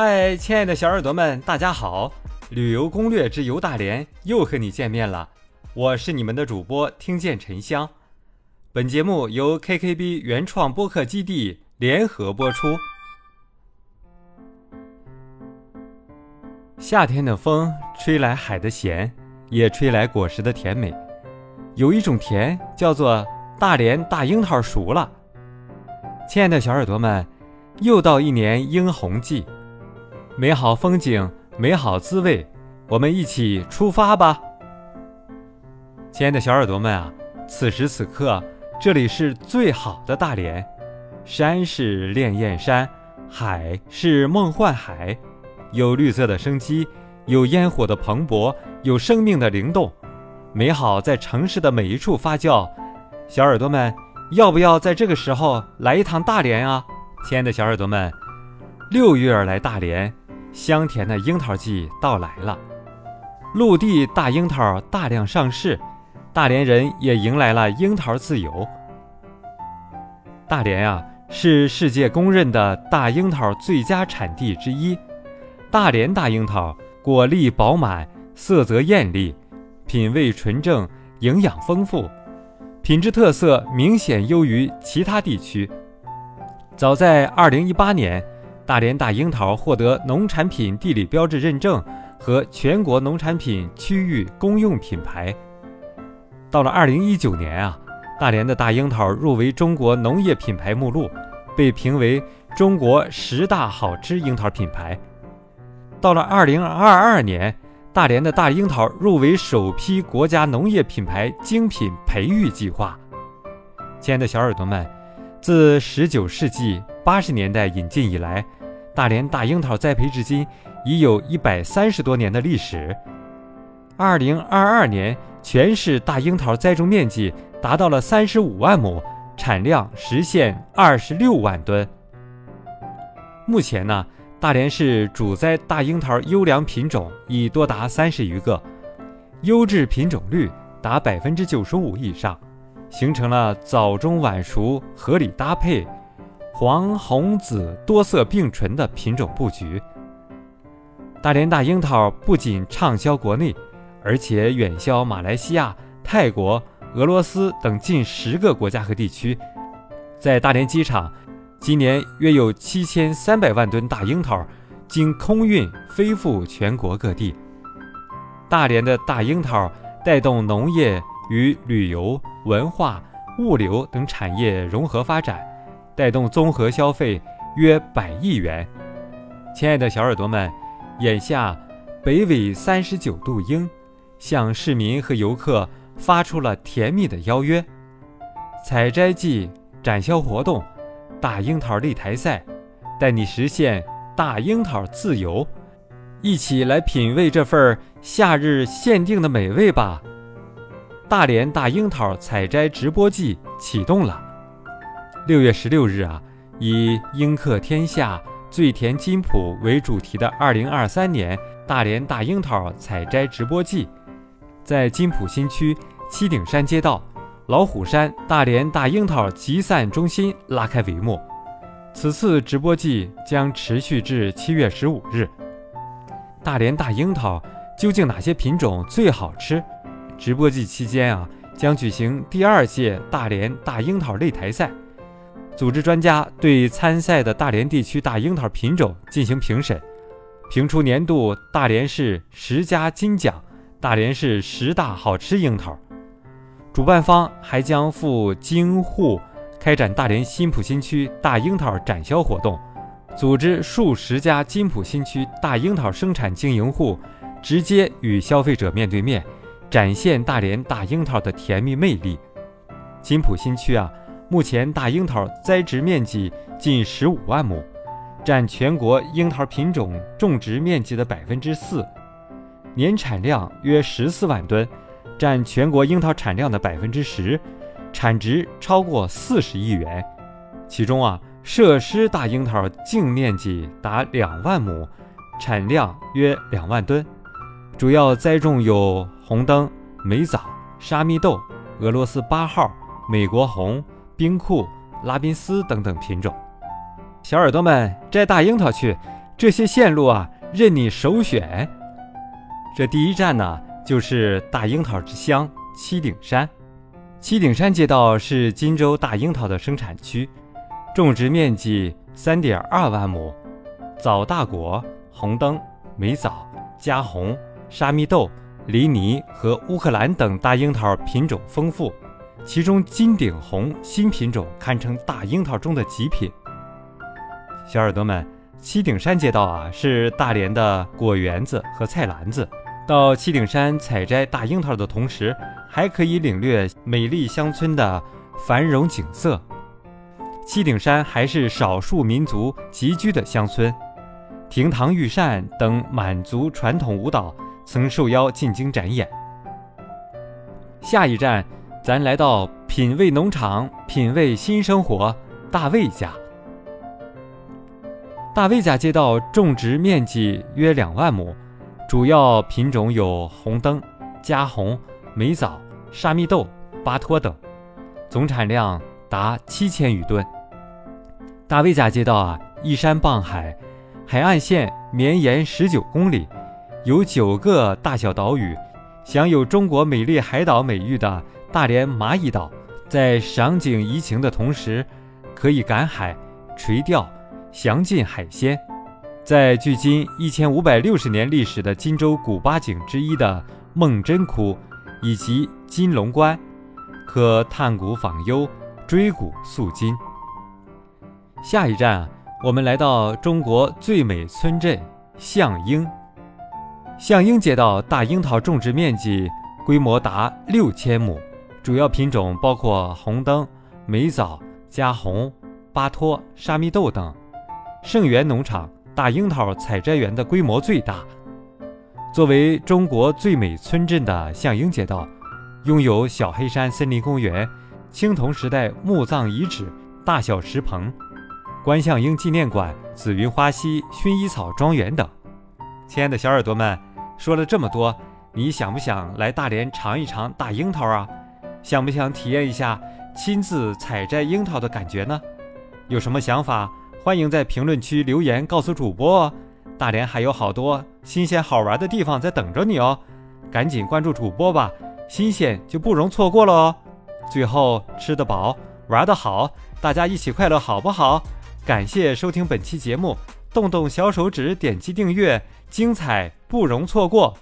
嗨，亲爱的小耳朵们，大家好！旅游攻略之游大连又和你见面了，我是你们的主播听见沉香。本节目由 KKB 原创播客基地联合播出。夏天的风吹来海的咸，也吹来果实的甜美。有一种甜叫做大连大樱桃熟了。亲爱的小耳朵们，又到一年樱红季，美好风景，美好滋味，我们一起出发吧！亲爱的小耳朵们啊，此时此刻，这里是最好的大连，山是潋滟山，海是梦幻海，有绿色的生机，有烟火的蓬勃，有生命的灵动，美好在城市的每一处发酵。小耳朵们。要不要在这个时候来一趟大连啊，亲爱的小耳朵们？六月来大连，香甜的樱桃季到来了，陆地大樱桃大量上市，大连人也迎来了樱桃自由。大连啊，是世界公认的大樱桃最佳产地之一。大连大樱桃果粒饱满，色泽艳丽，品味纯正，营养丰富。品质特色明显优于其他地区。早在2018年，大连大樱桃获得农产品地理标志认证和全国农产品区域公用品牌。到了2019年啊，大连的大樱桃入围中国农业品牌目录，被评为中国十大好吃樱桃品牌。到了2022年。大连的大樱桃入围首批国家农业品牌精品培育计划。亲爱的小耳朵们，自19世纪80年代引进以来，大连大樱桃栽培至今已有一百三十多年的历史。2022年，全市大樱桃栽种面积达到了35万亩，产量实现26万吨。目前呢？大连市主栽大樱桃优良品种已多达三十余个，优质品种率达百分之九十五以上，形成了早中晚熟合理搭配、黄红紫多色并存的品种布局。大连大樱桃不仅畅销国内，而且远销马来西亚、泰国、俄罗斯等近十个国家和地区，在大连机场。今年约有七千三百万吨大樱桃经空运飞赴全国各地。大连的大樱桃带动农业与旅游、文化、物流等产业融合发展，带动综合消费约百亿元。亲爱的小耳朵们，眼下北纬三十九度樱向市民和游客发出了甜蜜的邀约：采摘季展销活动。大樱桃擂台赛，带你实现大樱桃自由，一起来品味这份夏日限定的美味吧！大连大樱桃采摘直播季启动了。六月十六日啊，以“樱客天下，最甜金浦”为主题的二零二三年大连大樱桃采摘直播季，在金浦新区七顶山街道。老虎山大连大樱桃集散中心拉开帷幕。此次直播季将持续至七月十五日。大连大樱桃究竟哪些品种最好吃？直播季期间啊，将举行第二届大连大樱桃擂台赛，组织专家对参赛的大连地区大樱桃品种进行评审，评出年度大连市十佳金奖、大连市十大好吃樱桃。主办方还将赴京沪开展大连新浦新区大樱桃展销活动，组织数十家金浦新区大樱桃生产经营户直接与消费者面对面，展现大连大樱桃的甜蜜魅力。金浦新区啊，目前大樱桃栽植面积近十五万亩，占全国樱桃品种种植面积的百分之四，年产量约十四万吨。占全国樱桃产量的百分之十，产值超过四十亿元。其中啊，设施大樱桃净面积达两万亩，产量约两万吨。主要栽种有红灯、美枣、沙蜜豆、俄罗斯八号、美国红、冰库、拉宾斯等等品种。小耳朵们摘大樱桃去，这些线路啊，任你首选。这第一站呢，就是大樱桃之乡七顶山。七顶山街道是金州大樱桃的生产区，种植面积三点二万亩，枣大果、红灯、美枣、嘉红、沙蜜豆、梨泥和乌克兰等大樱桃品种丰富，其中金顶红新品种堪称大樱桃中的极品。小耳朵们，七顶山街道啊，是大连的果园子和菜篮子。到七顶山采摘大樱桃的同时，还可以领略美丽乡村的繁荣景色。七顶山还是少数民族集居的乡村，亭堂玉扇等满族传统舞蹈曾受邀进京展演。下一站，咱来到品味农场，品味新生活。大卫家，大卫家街道种植面积约两万亩。主要品种有红灯、嘉红、美枣、沙蜜豆、巴托等，总产量达七千余吨。大卫家街道啊，依山傍海，海岸线绵延十九公里，有九个大小岛屿，享有“中国美丽海岛”美誉的大连蚂蚁岛，在赏景怡情的同时，可以赶海、垂钓、详尽海鲜。在距今一千五百六十年历史的荆州古八景之一的孟真窟，以及金龙关，可探古访幽，追古溯今。下一站，我们来到中国最美村镇象英。象英街道大樱桃种植面积规模达六千亩，主要品种包括红灯、美枣、加红、巴托、沙蜜豆等。盛源农场。大樱桃采摘园的规模最大，作为中国最美村镇的象英街道，拥有小黑山森林公园、青铜时代墓葬遗址、大小石棚、关象英纪念馆、紫云花溪薰衣草庄园等。亲爱的小耳朵们，说了这么多，你想不想来大连尝一尝大樱桃啊？想不想体验一下亲自采摘樱桃的感觉呢？有什么想法？欢迎在评论区留言告诉主播哦，大连还有好多新鲜好玩的地方在等着你哦，赶紧关注主播吧，新鲜就不容错过了哦。最后吃得饱，玩得好，大家一起快乐好不好？感谢收听本期节目，动动小手指点击订阅，精彩不容错过。